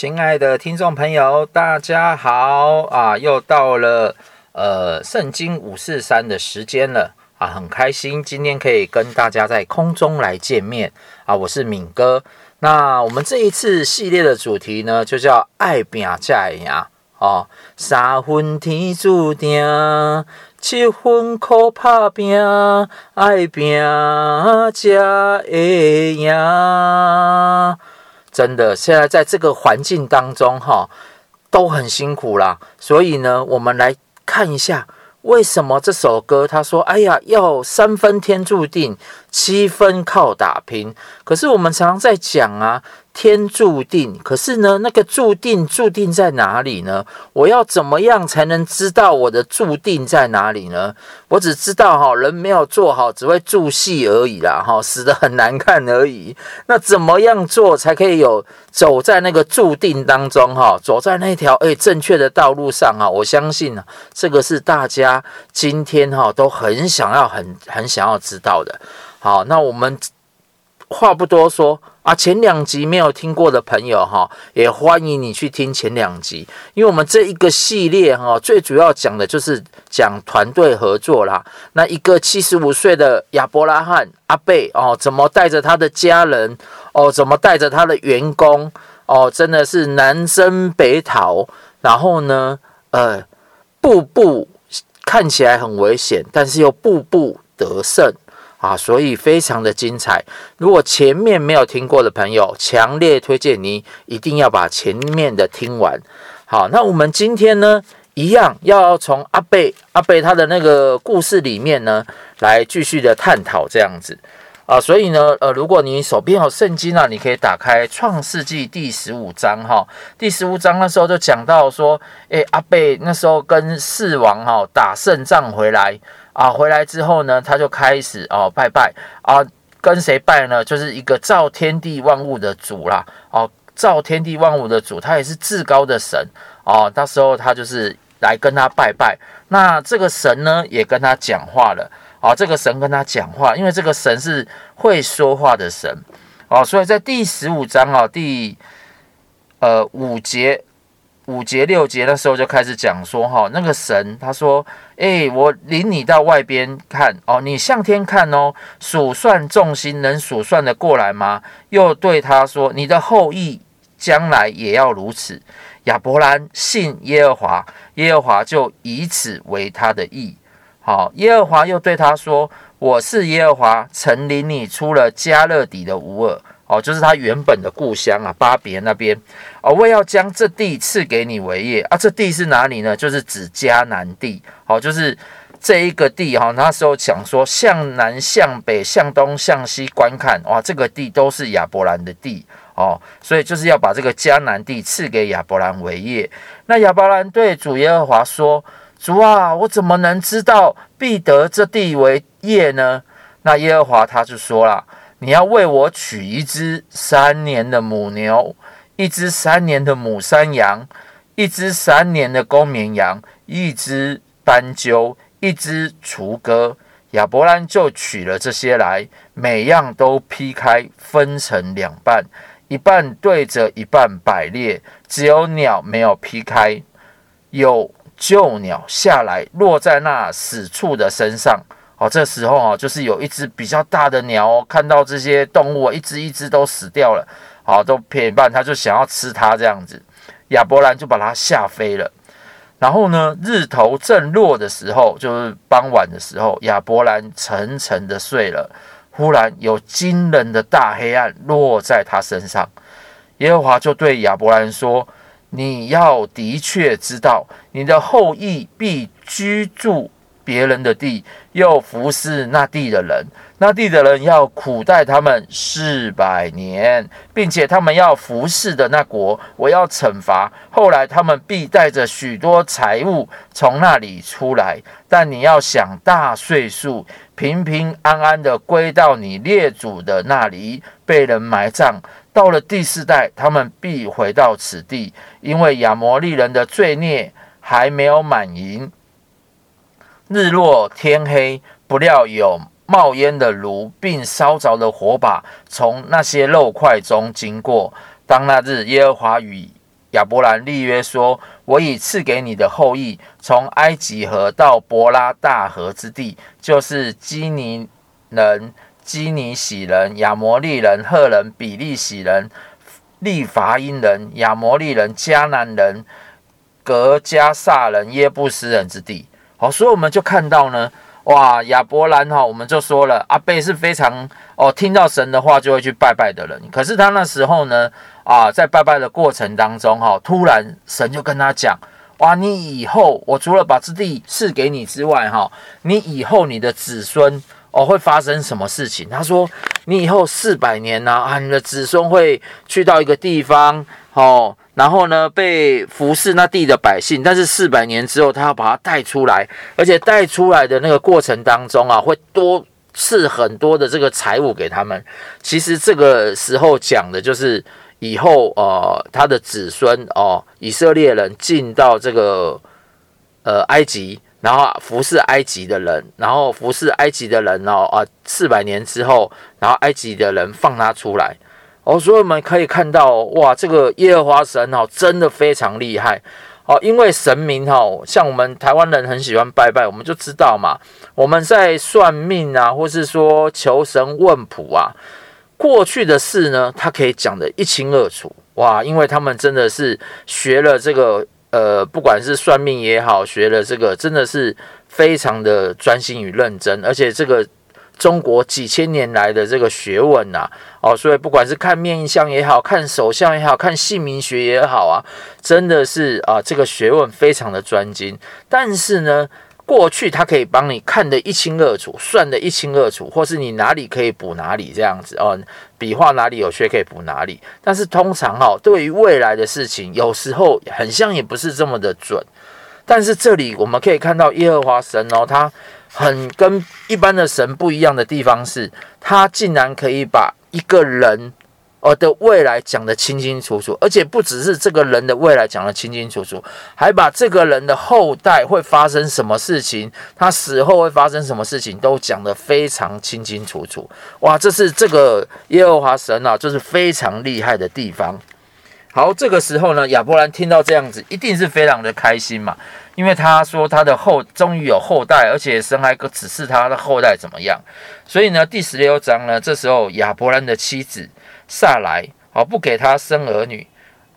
亲爱的听众朋友，大家好啊！又到了呃圣经五四三的时间了啊，很开心今天可以跟大家在空中来见面啊！我是敏哥。那我们这一次系列的主题呢，就叫爱拼才会赢哦，三分天注定，七分靠打拼，爱拼才会赢。真的，现在在这个环境当中，哈，都很辛苦啦。所以呢，我们来看一下，为什么这首歌他说：“哎呀，要三分天注定，七分靠打拼。”可是我们常常在讲啊。天注定，可是呢，那个注定注定在哪里呢？我要怎么样才能知道我的注定在哪里呢？我只知道哈，人没有做好，只会注戏而已啦，哈，死得很难看而已。那怎么样做才可以有走在那个注定当中哈？走在那条诶正确的道路上啊？我相信呢，这个是大家今天哈都很想要、很很想要知道的。好，那我们。话不多说啊，前两集没有听过的朋友哈，也欢迎你去听前两集，因为我们这一个系列哈，最主要讲的就是讲团队合作啦。那一个七十五岁的亚伯拉罕阿贝哦，怎么带着他的家人哦，怎么带着他的员工哦，真的是南征北讨，然后呢，呃，步步看起来很危险，但是又步步得胜。啊，所以非常的精彩。如果前面没有听过的朋友，强烈推荐你一定要把前面的听完。好，那我们今天呢，一样要从阿贝阿贝他的那个故事里面呢，来继续的探讨这样子啊。所以呢，呃，如果你手边有圣经啊，你可以打开创世纪第十五章哈。第十五章那时候就讲到说，诶，阿贝那时候跟四王哈打胜仗回来。啊，回来之后呢，他就开始哦拜拜啊，跟谁拜呢？就是一个造天地万物的主啦，哦，造天地万物的主，他也是至高的神哦。到时候他就是来跟他拜拜，那这个神呢也跟他讲话了，哦，这个神跟他讲话，因为这个神是会说话的神哦，所以在第十五章啊，第呃五节。五节六节的时候就开始讲说哈，那个神他说，诶，我领你到外边看哦，你向天看哦，数算众星，能数算得过来吗？又对他说，你的后裔将来也要如此。亚伯兰信耶和华，耶和华就以此为他的意。好，耶和华又对他说，我是耶和华，曾领你出了迦勒底的乌尔。哦，就是他原本的故乡啊，巴别那边。哦，我要将这地赐给你为业啊。这地是哪里呢？就是指迦南地。哦，就是这一个地哈。那时候讲说，向南、向北、向东、向西观看，哇，这个地都是亚伯兰的地。哦，所以就是要把这个迦南地赐给亚伯兰为业。那亚伯兰对主耶和华说：“主啊，我怎么能知道必得这地为业呢？”那耶和华他就说了。你要为我取一只三年的母牛，一只三年的母山羊，一只三年的公绵羊，一只斑鸠，一只雏鸽。亚伯兰就取了这些来，每样都劈开，分成两半，一半对着一半摆列，只有鸟没有劈开，有旧鸟下来落在那死处的身上。哦，这时候啊，就是有一只比较大的鸟哦，看到这些动物，一只一只都死掉了，好，都撇一半，他就想要吃它这样子。亚伯兰就把它吓飞了。然后呢，日头正落的时候，就是傍晚的时候，亚伯兰沉沉的睡了。忽然有惊人的大黑暗落在他身上，耶和华就对亚伯兰说：“你要的确知道，你的后裔必居住。”别人的地，又服侍那地的人，那地的人要苦待他们四百年，并且他们要服侍的那国，我要惩罚。后来他们必带着许多财物从那里出来，但你要享大岁数，平平安安的归到你列祖的那里，被人埋葬。到了第四代，他们必回到此地，因为亚摩利人的罪孽还没有满盈。日落天黑，不料有冒烟的炉，并烧着的火把从那些肉块中经过。当那日耶和华与亚伯兰立约说：“我已赐给你的后裔，从埃及河到伯拉大河之地，就是基尼人、基尼洗人、亚摩利人、赫人、比利洗人、利伐因人、亚摩利人、迦南人、格迦撒人、耶布斯人之地。”好，所以我们就看到呢。哇，亚伯兰哈，我们就说了，阿伯是非常哦，听到神的话就会去拜拜的人。可是他那时候呢，啊，在拜拜的过程当中哈，突然神就跟他讲，哇，你以后我除了把这地赐给你之外哈，你以后你的子孙哦会发生什么事情？他说，你以后四百年呢啊，你的子孙会去到一个地方哦。然后呢，被服侍那地的百姓，但是四百年之后，他要把他带出来，而且带出来的那个过程当中啊，会多赐很多的这个财物给他们。其实这个时候讲的就是以后呃，他的子孙哦、以色列人进到这个呃埃及，然后服侍埃及的人，然后服侍埃及的人哦啊，四百年之后，然后埃及的人放他出来。哦，所以我们可以看到，哇，这个耶和华神哦，真的非常厉害哦。因为神明哈，像我们台湾人很喜欢拜拜，我们就知道嘛。我们在算命啊，或是说求神问卜啊，过去的事呢，他可以讲得一清二楚。哇，因为他们真的是学了这个，呃，不管是算命也好，学了这个，真的是非常的专心与认真，而且这个。中国几千年来的这个学问呐，哦，所以不管是看面相也好，看手相也好，看姓名学也好啊，真的是啊，这个学问非常的专精。但是呢，过去他可以帮你看得一清二楚，算得一清二楚，或是你哪里可以补哪里这样子哦，笔画哪里有缺可以补哪里。但是通常哈，对于未来的事情，有时候很像也不是这么的准。但是这里我们可以看到耶和华神哦，他。很跟一般的神不一样的地方是，他竟然可以把一个人呃的未来讲得清清楚楚，而且不只是这个人的未来讲得清清楚楚，还把这个人的后代会发生什么事情，他死后会发生什么事情都讲得非常清清楚楚。哇，这是这个耶和华神啊，就是非常厉害的地方。好，这个时候呢，亚伯兰听到这样子，一定是非常的开心嘛。因为他说他的后终于有后代，而且神还指示他的后代怎么样，所以呢，第十六章呢，这时候亚伯兰的妻子撒莱哦，不给他生儿女，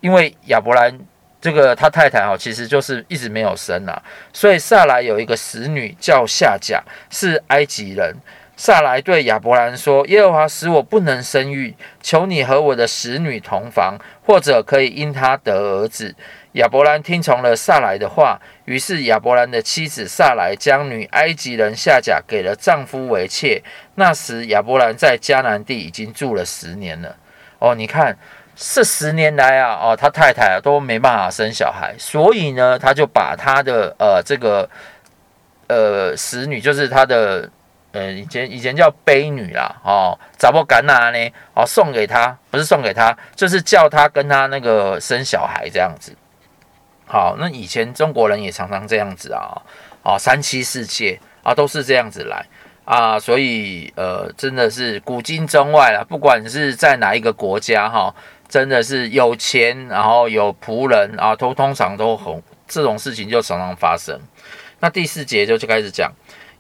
因为亚伯兰这个他太太哦，其实就是一直没有生啊，所以撒莱有一个使女叫夏甲，是埃及人。撒莱对亚伯兰说：“耶和华使我不能生育，求你和我的使女同房，或者可以因她得儿子。”亚伯兰听从了撒莱的话，于是亚伯兰的妻子撒莱将女埃及人夏甲给了丈夫为妾。那时亚伯兰在迦南地已经住了十年了。哦，你看这十年来啊，哦，他太太啊都没办法生小孩，所以呢，他就把他的呃这个呃使女，就是他的呃以前以前叫悲女啦，哦，查某干仔呢，哦送给他，不是送给他，就是叫他跟他那个生小孩这样子。好，那以前中国人也常常这样子啊，啊，三妻四妾啊，都是这样子来啊，所以呃，真的是古今中外啦，不管是在哪一个国家哈，真的是有钱，然后有仆人啊，都通常都很这种事情就常常发生。那第四节就就开始讲，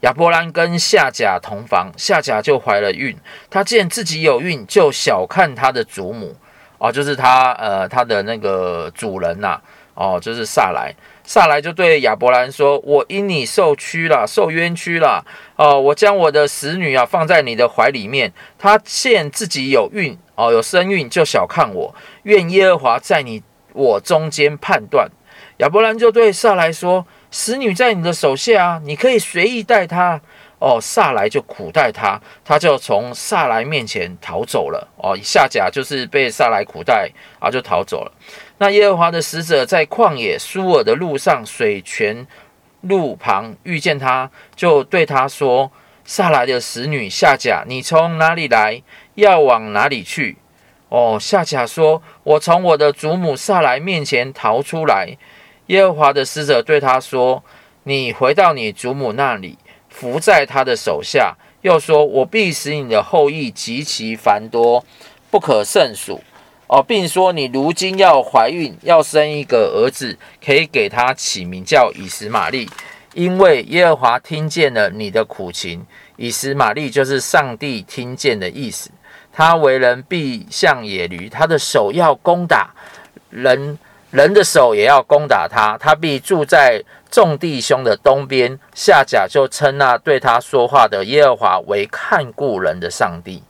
亚伯兰跟夏甲同房，夏甲就怀了孕，他见自己有孕，就小看他的祖母哦，就是他呃他的那个主人呐、啊。哦，就是撒莱，撒莱就对亚伯兰说：“我因你受屈了，受冤屈了。哦，我将我的使女啊放在你的怀里面，他见自己有孕，哦，有身孕，就小看我。愿耶和华在你我中间判断。”亚伯兰就对撒莱说：“使女在你的手下啊，你可以随意待她。”哦，撒莱就苦待他，他就从撒莱面前逃走了。哦，夏甲就是被撒莱苦待啊，就逃走了。那耶和华的使者在旷野书珥的路上，水泉路旁遇见他，就对他说：“撒莱的使女夏甲，你从哪里来？要往哪里去？”哦，夏甲说：“我从我的祖母撒莱面前逃出来。”耶和华的使者对他说：“你回到你祖母那里。”伏在他的手下，又说：“我必使你的后裔极其繁多，不可胜数。”哦，并说你如今要怀孕，要生一个儿子，可以给他起名叫以实玛利，因为耶和华听见了你的苦情。以实玛利就是上帝听见的意思。他为人必像野驴，他的手要攻打人，人的手也要攻打他。他必住在众弟兄的东边。夏甲就称那对他说话的耶和华为看顾人的上帝。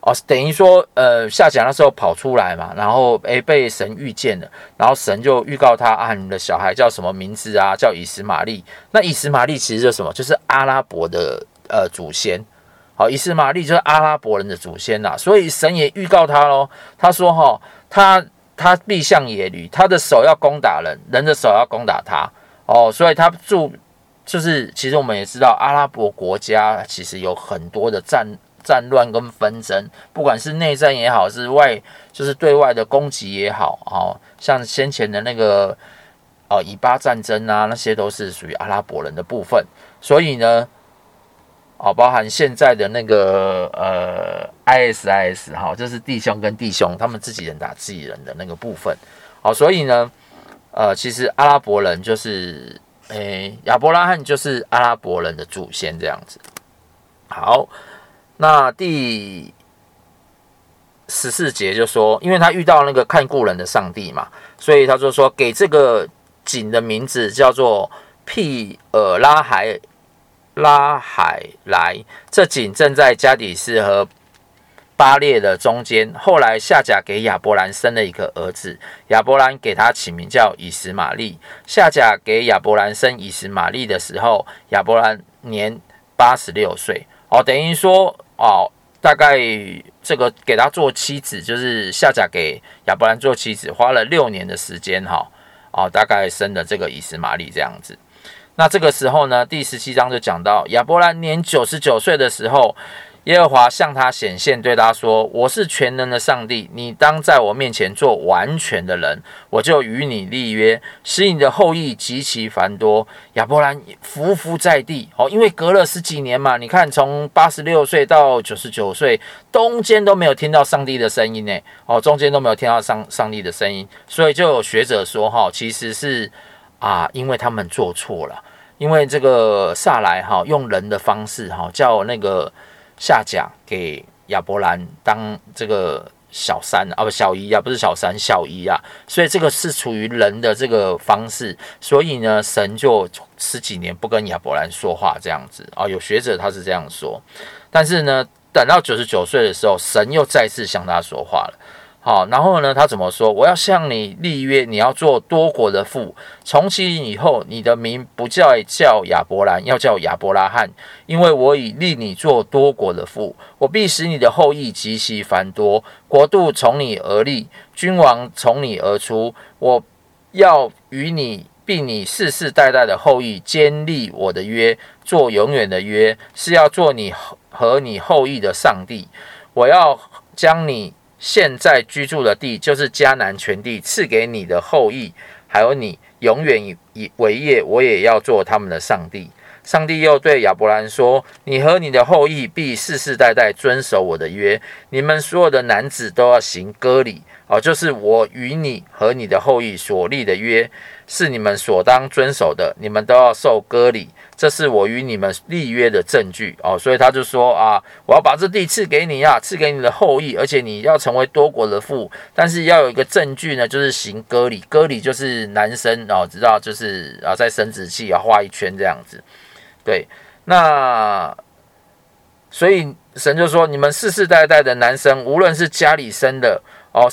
哦，等于说，呃，夏甲那时候跑出来嘛，然后诶被神遇见了，然后神就预告他啊，你的小孩叫什么名字啊？叫以实玛利。那以实玛利其实就是什么？就是阿拉伯的呃祖先。好，以实玛利就是阿拉伯人的祖先呐，所以神也预告他喽。他说：“哈，他他必向野驴，他的手要攻打人，人的手要攻打他。哦，所以他住就是，其实我们也知道，阿拉伯国家其实有很多的战战乱跟纷争，不管是内战也好，是外就是对外的攻击也好，哦，像先前的那个哦以巴战争啊，那些都是属于阿拉伯人的部分，所以呢。”哦，包含现在的那个呃，ISIS 哈，就是弟兄跟弟兄他们自己人打自己人的那个部分。好，所以呢，呃，其实阿拉伯人就是，诶、亚伯拉罕就是阿拉伯人的祖先这样子。好，那第十四节就说，因为他遇到那个看顾人的上帝嘛，所以他就说给这个井的名字叫做庇尔拉海。拉海莱，这井正在加底斯和巴列的中间。后来夏甲给亚伯兰生了一个儿子，亚伯兰给他起名叫以实玛利。夏甲给亚伯兰生以实玛利的时候，亚伯兰年八十六岁。哦，等于说哦，大概这个给他做妻子，就是夏甲给亚伯兰做妻子，花了六年的时间哈。哦，大概生了这个以实玛利这样子。那这个时候呢，第十七章就讲到亚伯兰年九十九岁的时候，耶和华向他显现，对他说：“我是全能的上帝，你当在我面前做完全的人，我就与你立约，使你的后裔极其繁多。”亚伯兰伏伏在地哦，因为隔了十几年嘛，你看从八十六岁到九十九岁，中间都没有听到上帝的声音呢，哦，中间都没有听到上上帝的声音，所以就有学者说哈，其实是啊，因为他们做错了。因为这个撒莱哈用人的方式哈叫那个夏甲给亚伯兰当这个小三啊，不小姨啊，不是小三小姨啊，所以这个是处于人的这个方式，所以呢神就十几年不跟亚伯兰说话这样子。啊，有学者他是这样说，但是呢等到九十九岁的时候，神又再次向他说话了。好，然后呢，他怎么说？我要向你立约，你要做多国的父。从今以后，你的名不再叫亚伯兰，要叫亚伯拉罕，因为我已立你做多国的父。我必使你的后裔极其繁多，国度从你而立，君王从你而出。我要与你并你世世代代的后裔坚立我的约，做永远的约，是要做你和你后裔的上帝。我要将你。现在居住的地就是迦南全地，赐给你的后裔，还有你永远以以为业，我也要做他们的上帝。上帝又对亚伯兰说：“你和你的后裔必世世代代遵守我的约，你们所有的男子都要行割礼。”哦，就是我与你和你的后裔所立的约，是你们所当遵守的，你们都要受割礼，这是我与你们立约的证据哦。所以他就说啊，我要把这地赐给你啊，赐给你的后裔，而且你要成为多国的父，但是要有一个证据呢，就是行割礼。割礼就是男生哦，知道就是啊，在生殖器啊画一圈这样子。对，那所以神就说，你们世世代代的男生，无论是家里生的哦，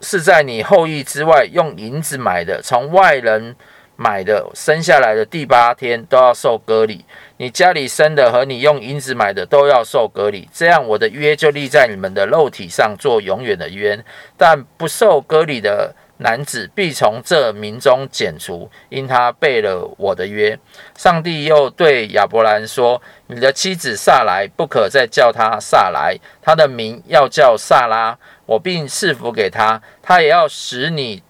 是在你后裔之外用银子买的，从外人买的生下来的第八天都要受割礼。你家里生的和你用银子买的都要受割礼。这样我的约就立在你们的肉体上，做永远的约。但不受割礼的男子必从这民中剪除，因他背了我的约。上帝又对亚伯兰说：“你的妻子撒莱不可再叫她撒莱，她的名要叫撒拉。”我并赐福给他，他也要使你，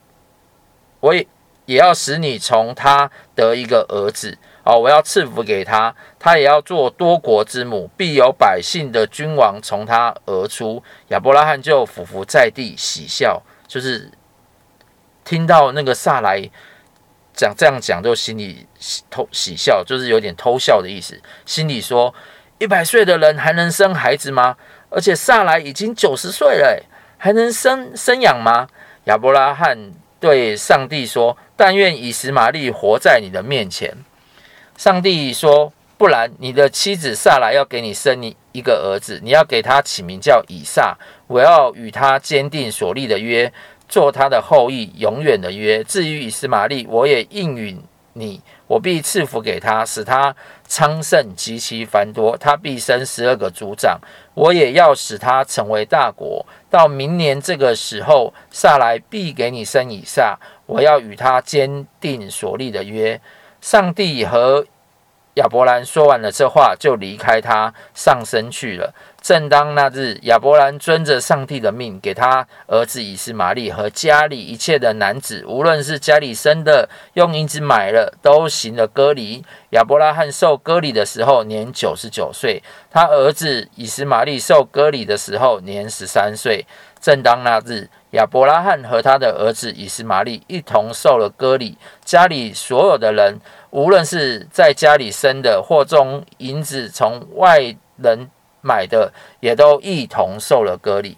我也也要使你从他得一个儿子哦，我要赐福给他，他也要做多国之母，必有百姓的君王从他而出。亚伯拉罕就俯伏在地喜笑，就是听到那个撒莱讲这样讲，就心里偷喜笑，就是有点偷笑的意思，心里说：一百岁的人还能生孩子吗？而且撒莱已经九十岁了，还能生生养吗？亚伯拉罕对上帝说：“但愿以实玛利活在你的面前。”上帝说：“不然，你的妻子萨莱要给你生你一个儿子，你要给他起名叫以撒。我要与他坚定所立的约，做他的后裔，永远的约。至于以实玛利，我也应允你。”我必赐福给他，使他昌盛极其繁多。他必生十二个族长。我也要使他成为大国。到明年这个时候，萨来必给你生以撒。我要与他坚定所立的约。上帝和亚伯兰说完了这话，就离开他，上升去了。正当那日，亚伯兰遵着上帝的命，给他儿子以斯玛利和家里一切的男子，无论是家里生的，用银子买了，都行了割礼。亚伯拉罕受割礼的时候年九十九岁，他儿子以斯玛利受割礼的时候年十三岁。正当那日，亚伯拉罕和他的儿子以斯玛利一同受了割礼，家里所有的人，无论是在家里生的，或中银子从外人。买的也都一同受了割礼，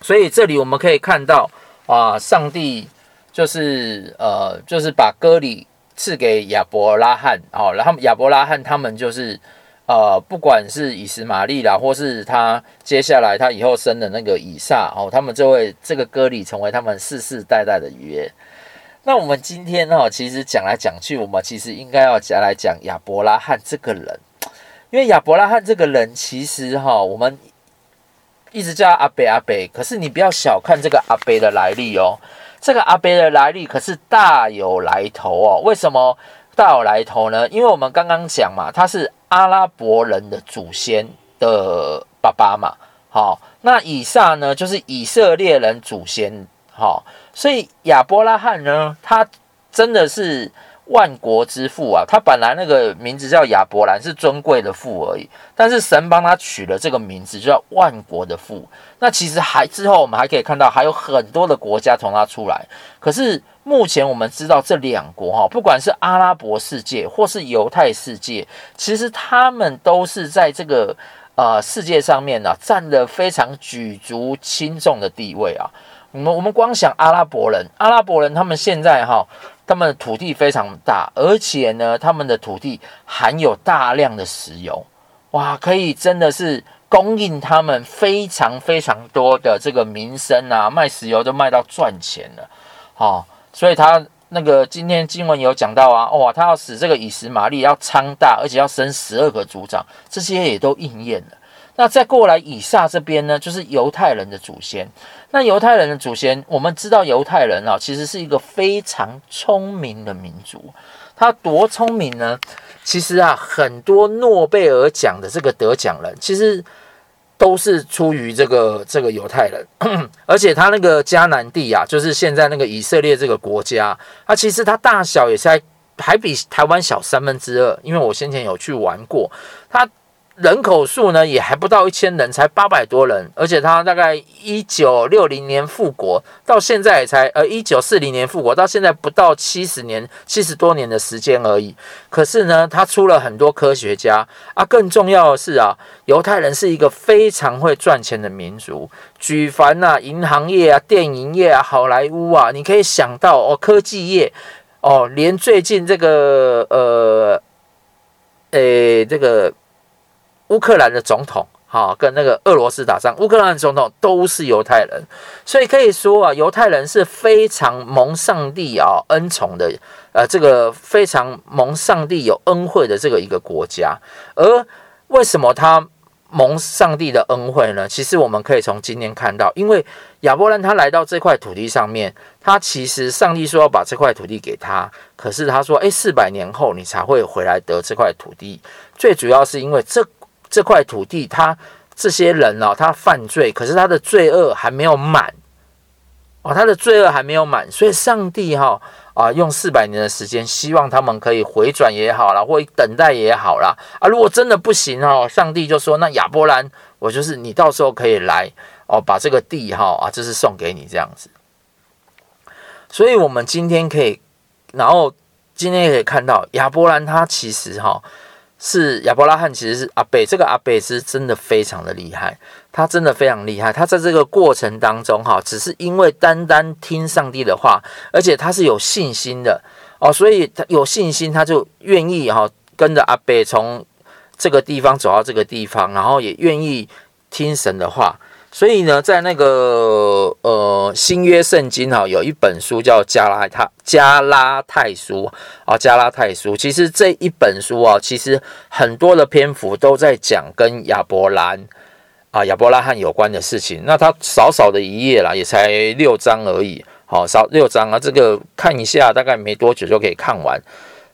所以这里我们可以看到啊，上帝就是呃，就是把割礼赐给亚伯拉罕哦，然后亚伯拉罕他们就是呃，不管是以实玛利啦，或是他接下来他以后生的那个以撒哦，他们就会这个割礼成为他们世世代代的约。那我们今天呢，其实讲来讲去，我们其实应该要讲来讲亚伯拉罕这个人。因为亚伯拉罕这个人，其实哈，我们一直叫他阿伯阿伯，可是你不要小看这个阿伯的来历哦。这个阿伯的来历可是大有来头哦。为什么大有来头呢？因为我们刚刚讲嘛，他是阿拉伯人的祖先的爸爸嘛。好，那以撒呢，就是以色列人祖先。好，所以亚伯拉罕呢，他真的是。万国之父啊，他本来那个名字叫亚伯兰，是尊贵的父而已。但是神帮他取了这个名字，就叫万国的父。那其实还之后，我们还可以看到还有很多的国家从他出来。可是目前我们知道这两国哈，不管是阿拉伯世界或是犹太世界，其实他们都是在这个呃世界上面呢、占了非常举足轻重的地位啊。我们我们光想阿拉伯人，阿拉伯人他们现在哈。他们的土地非常大，而且呢，他们的土地含有大量的石油，哇，可以真的是供应他们非常非常多的这个民生啊，卖石油都卖到赚钱了，哦，所以他那个今天经文有讲到啊，哇，他要使这个以实玛利要昌大，而且要生十二个族长，这些也都应验了。那再过来以撒这边呢，就是犹太人的祖先。那犹太人的祖先，我们知道犹太人啊，其实是一个非常聪明的民族。他多聪明呢？其实啊，很多诺贝尔奖的这个得奖人，其实都是出于这个这个犹太人。而且他那个迦南地啊，就是现在那个以色列这个国家，它其实它大小也是还还比台湾小三分之二。因为我先前有去玩过，它。人口数呢也还不到一千人，才八百多人，而且他大概一九六零年复国，到现在也才呃一九四零年复国，到现在不到七十年，七十多年的时间而已。可是呢，他出了很多科学家啊，更重要的是啊，犹太人是一个非常会赚钱的民族，举凡呐银行业啊、电影业啊、好莱坞啊，你可以想到哦，科技业哦，连最近这个呃，诶这个。乌克兰的总统，哈，跟那个俄罗斯打仗，乌克兰的总统都是犹太人，所以可以说啊，犹太人是非常蒙上帝啊恩宠的，呃，这个非常蒙上帝有恩惠的这个一个国家。而为什么他蒙上帝的恩惠呢？其实我们可以从今天看到，因为亚伯兰他来到这块土地上面，他其实上帝说要把这块土地给他，可是他说，诶，四百年后你才会回来得这块土地。最主要是因为这。这块土地，他这些人哦，他犯罪，可是他的罪恶还没有满，哦，他的罪恶还没有满，所以上帝哈啊用四百年的时间，希望他们可以回转也好啦，或等待也好啦。啊。如果真的不行哦，上帝就说：“那亚伯兰，我就是你到时候可以来哦，把这个地哈啊，就是送给你这样子。”所以，我们今天可以，然后今天也可以看到亚伯兰他其实哈。是亚伯拉罕，其实是阿贝，这个阿贝是真的非常的厉害，他真的非常厉害。他在这个过程当中，哈，只是因为单单听上帝的话，而且他是有信心的哦，所以他有信心，他就愿意哈跟着阿贝从这个地方走到这个地方，然后也愿意听神的话。所以呢，在那个呃新约圣经哈，有一本书叫加拉太加拉太书啊，加拉太书。其实这一本书啊，其实很多的篇幅都在讲跟亚伯兰啊亚伯拉罕有关的事情。那它少少的一页啦，也才六章而已，好少六章啊，这个看一下，大概没多久就可以看完。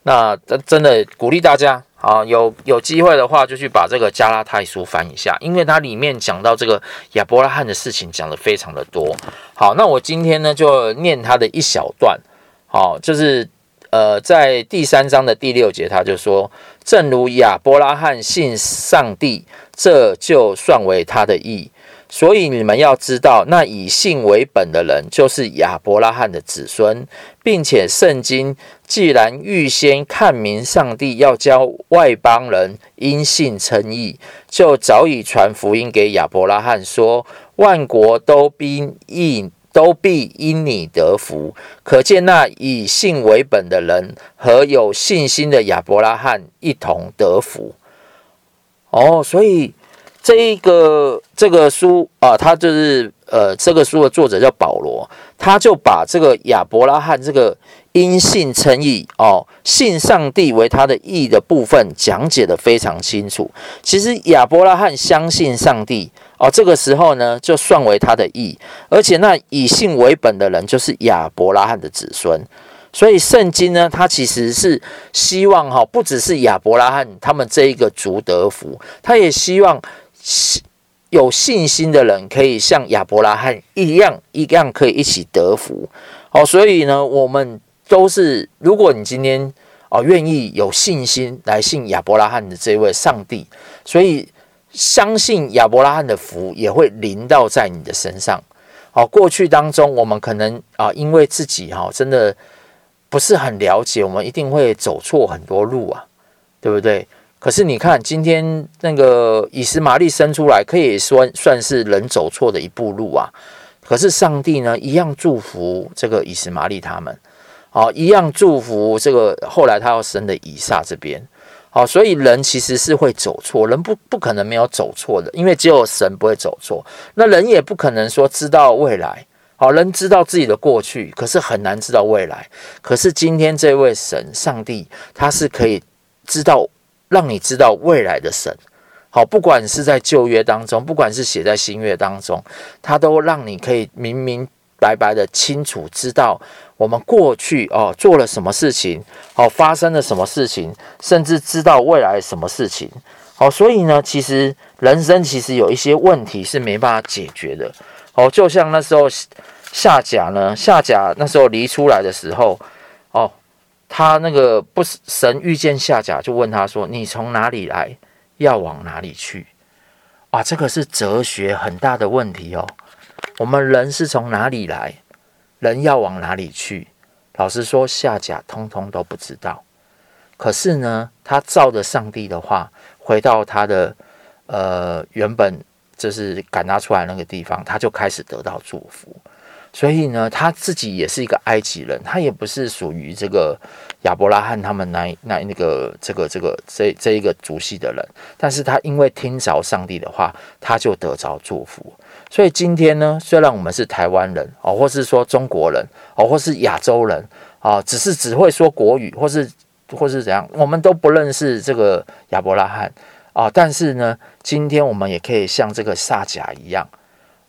那真真的鼓励大家。好，有有机会的话，就去把这个加拉泰书翻一下，因为它里面讲到这个亚伯拉罕的事情，讲得非常的多。好，那我今天呢就念他的一小段。好，就是呃，在第三章的第六节，他就说：“正如亚伯拉罕信上帝，这就算为他的义。”所以你们要知道，那以信为本的人就是亚伯拉罕的子孙，并且圣经既然预先看明上帝要教外邦人因信称义，就早已传福音给亚伯拉罕说，万国都必因都必因你得福。可见那以信为本的人和有信心的亚伯拉罕一同得福。哦，所以。这一个这个书啊，他就是呃，这个书的作者叫保罗，他就把这个亚伯拉罕这个因信称义哦，信上帝为他的义的部分讲解得非常清楚。其实亚伯拉罕相信上帝哦，这个时候呢，就算为他的义，而且那以信为本的人就是亚伯拉罕的子孙。所以圣经呢，他其实是希望哈，不只是亚伯拉罕他们这一个族得福，他也希望。有信心的人可以像亚伯拉罕一样，一样可以一起得福。好，所以呢，我们都是，如果你今天哦愿意有信心来信亚伯拉罕的这位上帝，所以相信亚伯拉罕的福也会临到在你的身上。好，过去当中我们可能啊，因为自己哈真的不是很了解，我们一定会走错很多路啊，对不对？可是你看，今天那个以实玛利生出来，可以说算是人走错的一步路啊。可是上帝呢，一样祝福这个以实玛利他们，好，一样祝福这个后来他要生的以撒这边，好，所以人其实是会走错，人不不可能没有走错的，因为只有神不会走错。那人也不可能说知道未来，好，人知道自己的过去，可是很难知道未来。可是今天这位神上帝，他是可以知道。让你知道未来的神，好，不管是在旧约当中，不管是写在新约当中，他都让你可以明明白白的清楚知道我们过去哦做了什么事情，好，发生了什么事情，甚至知道未来什么事情，好，所以呢，其实人生其实有一些问题是没办法解决的，哦，就像那时候夏甲呢，夏甲那时候离出来的时候，他那个不是神遇见夏甲，就问他说：“你从哪里来，要往哪里去？”啊，这个是哲学很大的问题哦。我们人是从哪里来，人要往哪里去？老实说，夏甲通通都不知道。可是呢，他照着上帝的话，回到他的呃原本就是赶他出来那个地方，他就开始得到祝福。所以呢，他自己也是一个埃及人，他也不是属于这个亚伯拉罕他们那那那个这个这个这这一个族系的人，但是他因为听着上帝的话，他就得着祝福。所以今天呢，虽然我们是台湾人哦，或是说中国人哦，或是亚洲人啊，只是只会说国语，或是或是怎样，我们都不认识这个亚伯拉罕啊，但是呢，今天我们也可以像这个夏甲一样，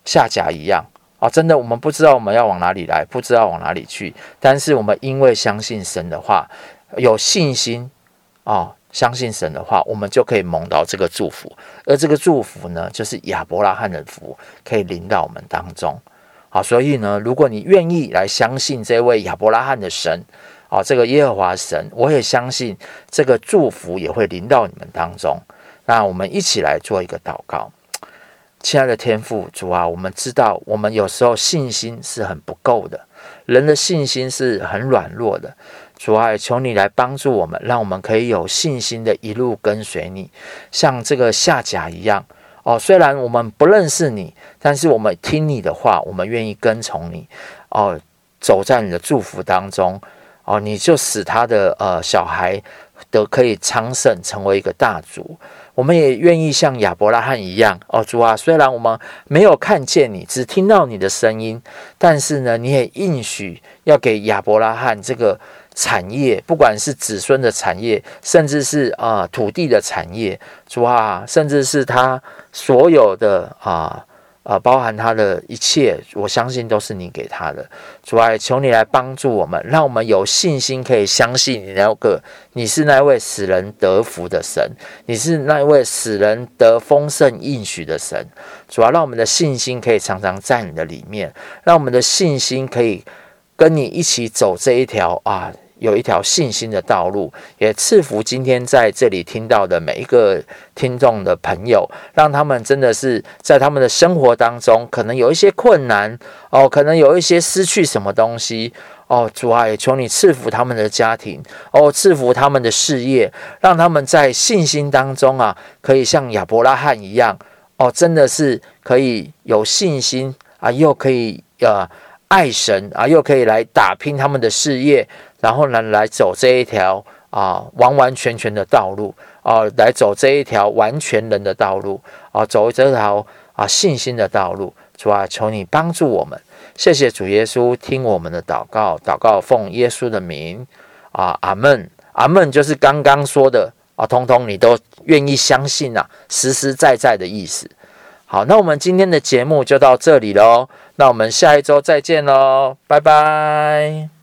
夏甲一样。啊，真的，我们不知道我们要往哪里来，不知道往哪里去。但是我们因为相信神的话，有信心啊，相信神的话，我们就可以蒙到这个祝福。而这个祝福呢，就是亚伯拉罕的福，可以临到我们当中。好，所以呢，如果你愿意来相信这位亚伯拉罕的神，啊，这个耶和华神，我也相信这个祝福也会临到你们当中。那我们一起来做一个祷告，亲爱的天父主啊，我们知道我们有时候信心是很不够的，人的信心是很软弱的。主啊，求你来帮助我们，让我们可以有信心的一路跟随你，像这个夏甲一样。哦，虽然我们不认识你，但是我们听你的话，我们愿意跟从你。哦，走在你的祝福当中。哦，你就使他的呃小孩都可以昌盛，成为一个大族。我们也愿意像亚伯拉罕一样。哦，主啊，虽然我们没有看见你，只听到你的声音，但是呢，你也应许要给亚伯拉罕这个。产业，不管是子孙的产业，甚至是啊、土地的产业，主啊，甚至是他所有的啊啊、包含他的一切，我相信都是你给他的。主啊，求你来帮助我们，让我们有信心，可以相信你那个你是那位使人得福的神，你是那位使人得丰盛应许的神。主啊，让我们的信心可以常常在你的里面，让我们的信心可以跟你一起走这一条啊。有一条信心的道路，也赐福今天在这里听到的每一个听众的朋友，让他们真的是在他们的生活当中，可能有一些困难哦，可能有一些失去什么东西哦，主啊，也求你赐福他们的家庭哦，赐福他们的事业，让他们在信心当中啊，可以像亚伯拉罕一样哦，真的是可以有信心啊，又可以呃爱神啊，又可以来打拼他们的事业。然后呢，来走这一条啊完完全全的道路啊，来走这一条完全人的道路啊，走这条啊信心的道路。主啊，求你帮助我们，谢谢主耶稣，听我们的祷告，祷告奉耶稣的名啊，阿门，阿门，就是刚刚说的啊，通通你都愿意相信啊，实实在在的意思。好，那我们今天的节目就到这里喽，那我们下一周再见喽，拜拜。